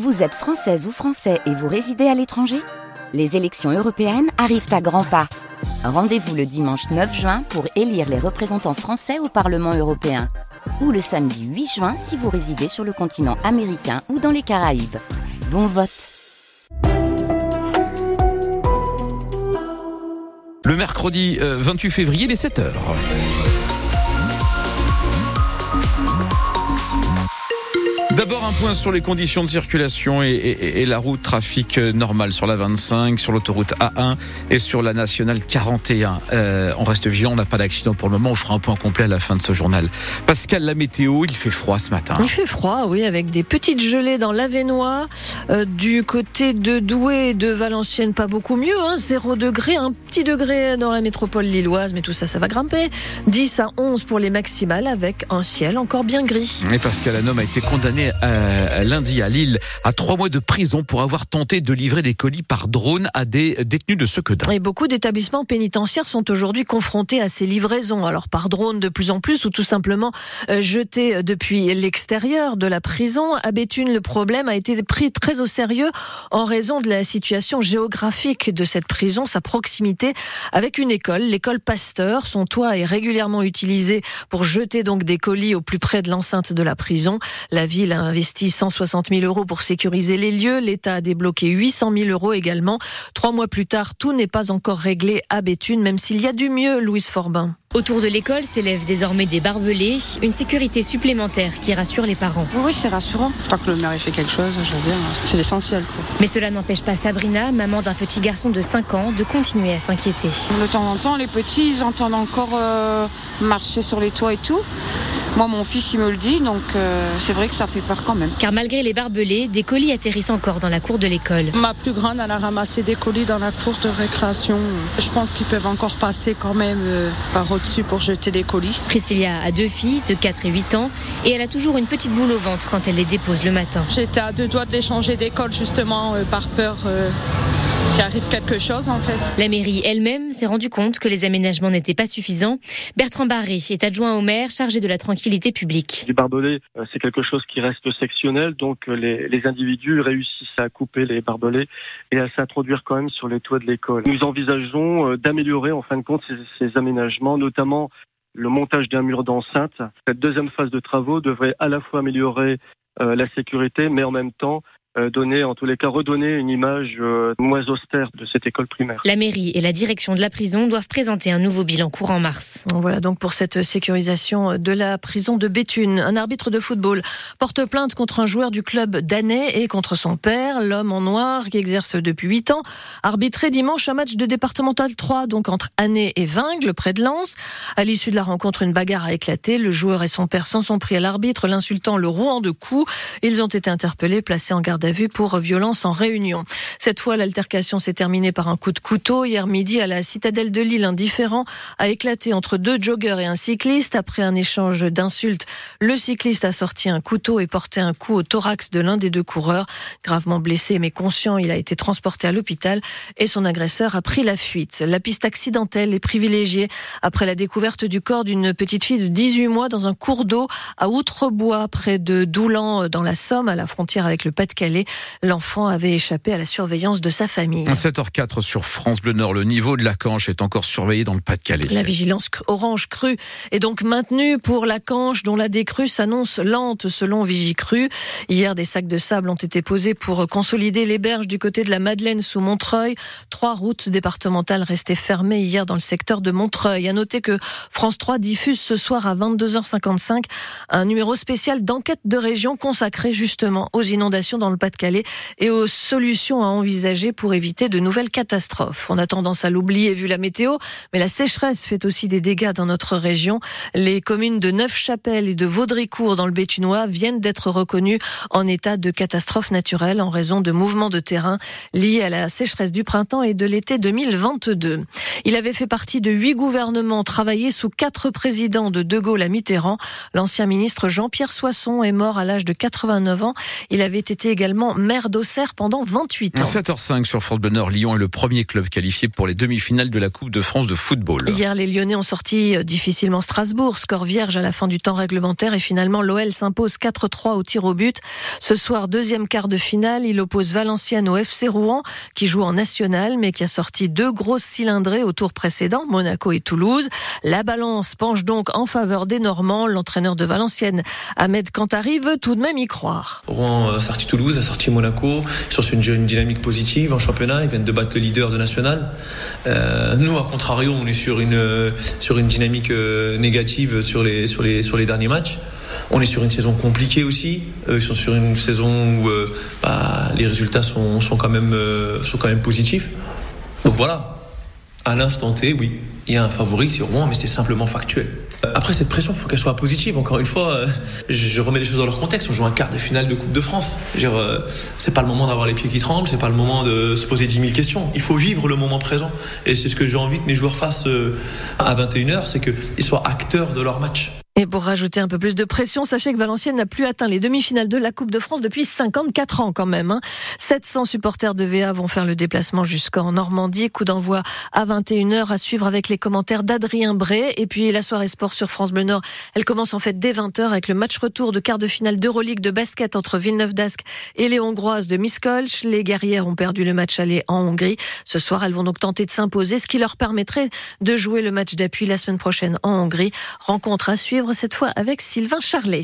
Vous êtes française ou français et vous résidez à l'étranger? Les élections européennes arrivent à grands pas. Rendez-vous le dimanche 9 juin pour élire les représentants français au Parlement européen. Ou le samedi 8 juin si vous résidez sur le continent américain ou dans les Caraïbes. Bon vote Le mercredi 28 février, les 7 heures. Point sur les conditions de circulation et, et, et, la route trafic normale sur la 25, sur l'autoroute A1 et sur la nationale 41. Euh, on reste vigilant, on n'a pas d'accident pour le moment. On fera un point complet à la fin de ce journal. Pascal, la météo, il fait froid ce matin. Il fait froid, oui, avec des petites gelées dans l'Avenois. Euh, du côté de Douai et de Valenciennes, pas beaucoup mieux. Hein, 0 degré, un petit degré dans la métropole lilloise, mais tout ça, ça va grimper. 10 à 11 pour les maximales avec un ciel encore bien gris. Et Pascal, homme a été condamné euh, lundi à Lille à trois mois de prison pour avoir tenté de livrer des colis par drone à des détenus de Sequedin. Et beaucoup d'établissements pénitentiaires sont aujourd'hui confrontés à ces livraisons. Alors par drone de plus en plus ou tout simplement euh, jetés depuis l'extérieur de la prison. À Béthune, le problème a été pris très au sérieux en raison de la situation géographique de cette prison, sa proximité avec une école, l'école Pasteur. Son toit est régulièrement utilisé pour jeter donc des colis au plus près de l'enceinte de la prison. La ville a investi 160 000 euros pour sécuriser les lieux. L'État a débloqué 800 000 euros également. Trois mois plus tard, tout n'est pas encore réglé à Béthune, même s'il y a du mieux, Louise Forbin. Autour de l'école s'élèvent désormais des barbelés, une sécurité supplémentaire qui rassure les parents. Oui, c'est rassurant. Tant que le maire ait fait quelque chose, je veux dire, c'est l'essentiel. Mais cela n'empêche pas Sabrina, maman d'un petit garçon de 5 ans, de continuer à s'inquiéter. De temps en temps, les petits, ils entendent encore euh, marcher sur les toits et tout. Moi, mon fils, il me le dit, donc euh, c'est vrai que ça fait peur quand même. Car malgré les barbelés, des colis atterrissent encore dans la cour de l'école. Ma plus grande, elle a ramassé des colis dans la cour de récréation. Je pense qu'ils peuvent encore passer quand même euh, par au-dessus pour jeter des colis. Priscilla a deux filles de 4 et 8 ans et elle a toujours une petite boule au ventre quand elle les dépose le matin. J'étais à deux doigts de les changer d'école justement euh, par peur quelque chose en fait. La mairie elle-même s'est rendue compte que les aménagements n'étaient pas suffisants. Bertrand Barré est adjoint au maire chargé de la tranquillité publique. Du barbelé, c'est quelque chose qui reste sectionnel, donc les, les, individus réussissent à couper les barbelés et à s'introduire quand même sur les toits de l'école. Nous envisageons d'améliorer en fin de compte ces, ces aménagements, notamment le montage d'un mur d'enceinte. Cette deuxième phase de travaux devrait à la fois améliorer euh, la sécurité, mais en même temps donner, en tous les cas, redonner une image euh, moins austère de cette école primaire. La mairie et la direction de la prison doivent présenter un nouveau bilan courant mars. Voilà donc pour cette sécurisation de la prison de Béthune. Un arbitre de football porte plainte contre un joueur du club danais et contre son père, l'homme en noir qui exerce depuis 8 ans, arbitré dimanche un match de départemental 3, donc entre Année et Vingles, près de Lens. À l'issue de la rencontre, une bagarre a éclaté. Le joueur et son père s'en sont pris à l'arbitre, l'insultant le rouant de coups. Ils ont été interpellés, placés en garde à vue pour violence en réunion. Cette fois, l'altercation s'est terminée par un coup de couteau. Hier midi, à la citadelle de Lille, un différent a éclaté entre deux joggeurs et un cycliste. Après un échange d'insultes, le cycliste a sorti un couteau et porté un coup au thorax de l'un des deux coureurs. Gravement blessé mais conscient, il a été transporté à l'hôpital et son agresseur a pris la fuite. La piste accidentelle est privilégiée après la découverte du corps d'une petite fille de 18 mois dans un cours d'eau à Outrebois, près de Doulan, dans la Somme, à la frontière avec le Pas-de-Calais. L'enfant avait échappé à la surveillance de sa famille. 7h04 sur France Bleu Nord. Le niveau de la Canche est encore surveillé dans le Pas-de-Calais. La vigilance orange crue est donc maintenue pour la Canche, dont la décrue s'annonce lente selon Vigicru. Hier, des sacs de sable ont été posés pour consolider les berges du côté de la Madeleine sous Montreuil. Trois routes départementales restaient fermées hier dans le secteur de Montreuil. À noter que France 3 diffuse ce soir à 22h55 un numéro spécial d'enquête de région consacré justement aux inondations dans le Pas-de-Calais et aux solutions à envisager pour éviter de nouvelles catastrophes. On a tendance à l'oublier vu la météo, mais la sécheresse fait aussi des dégâts dans notre région. Les communes de Neufchapelle et de Vaudricourt dans le Béthunois viennent d'être reconnues en état de catastrophe naturelle en raison de mouvements de terrain liés à la sécheresse du printemps et de l'été 2022. Il avait fait partie de huit gouvernements, travaillé sous quatre présidents de De Gaulle à Mitterrand. L'ancien ministre Jean-Pierre Soisson est mort à l'âge de 89 ans. Il avait été également l'allemand maire d'Auxerre pendant 28 ans. 7h05 sur France Bleu Nord, Lyon est le premier club qualifié pour les demi-finales de la Coupe de France de football. Hier, les Lyonnais ont sorti euh, difficilement Strasbourg, score vierge à la fin du temps réglementaire et finalement l'OL s'impose 4-3 au tir au but. Ce soir, deuxième quart de finale, il oppose Valenciennes au FC Rouen qui joue en national mais qui a sorti deux grosses cylindrées au tour précédent, Monaco et Toulouse. La balance penche donc en faveur des Normands. L'entraîneur de Valenciennes, Ahmed Kantari, veut tout de même y croire. Rouen a sorti Toulouse, sorti Monaco, sur une, dynamique positive en championnat. Ils viennent de battre le leader de national. Euh, nous, à contrario, on est sur une, sur une dynamique euh, négative sur les, sur, les, sur les derniers matchs. On est sur une saison compliquée aussi. Euh, ils sont sur une saison où euh, bah, les résultats sont, sont, quand même, sont quand même positifs. Donc voilà, à l'instant T, oui, il y a un favori, c'est Rouen, mais c'est simplement factuel. Après, cette pression, il faut qu'elle soit positive. Encore une fois, euh, je remets les choses dans leur contexte. On joue un quart de finale de Coupe de France. Euh, c'est pas le moment d'avoir les pieds qui tremblent, c'est pas le moment de se poser 10 000 questions. Il faut vivre le moment présent. Et c'est ce que j'ai envie que mes joueurs fassent euh, à 21h, c'est qu'ils soient acteurs de leur match. Et pour rajouter un peu plus de pression, sachez que Valenciennes n'a plus atteint les demi-finales de la Coupe de France depuis 54 ans quand même. Hein. 700 supporters de VA vont faire le déplacement jusqu'en Normandie. Coup d'envoi à 21h à suivre avec les commentaires d'Adrien Bray. Et puis la soirée sport sur France Bleu Nord, elle commence en fait dès 20h avec le match retour de quart de finale d'Euroleague de basket entre Villeneuve d'Ascq et les Hongroises de Miskolc. Les guerrières ont perdu le match aller en Hongrie. Ce soir, elles vont donc tenter de s'imposer, ce qui leur permettrait de jouer le match d'appui la semaine prochaine en Hongrie. Rencontre à suivre cette fois avec Sylvain Charlet.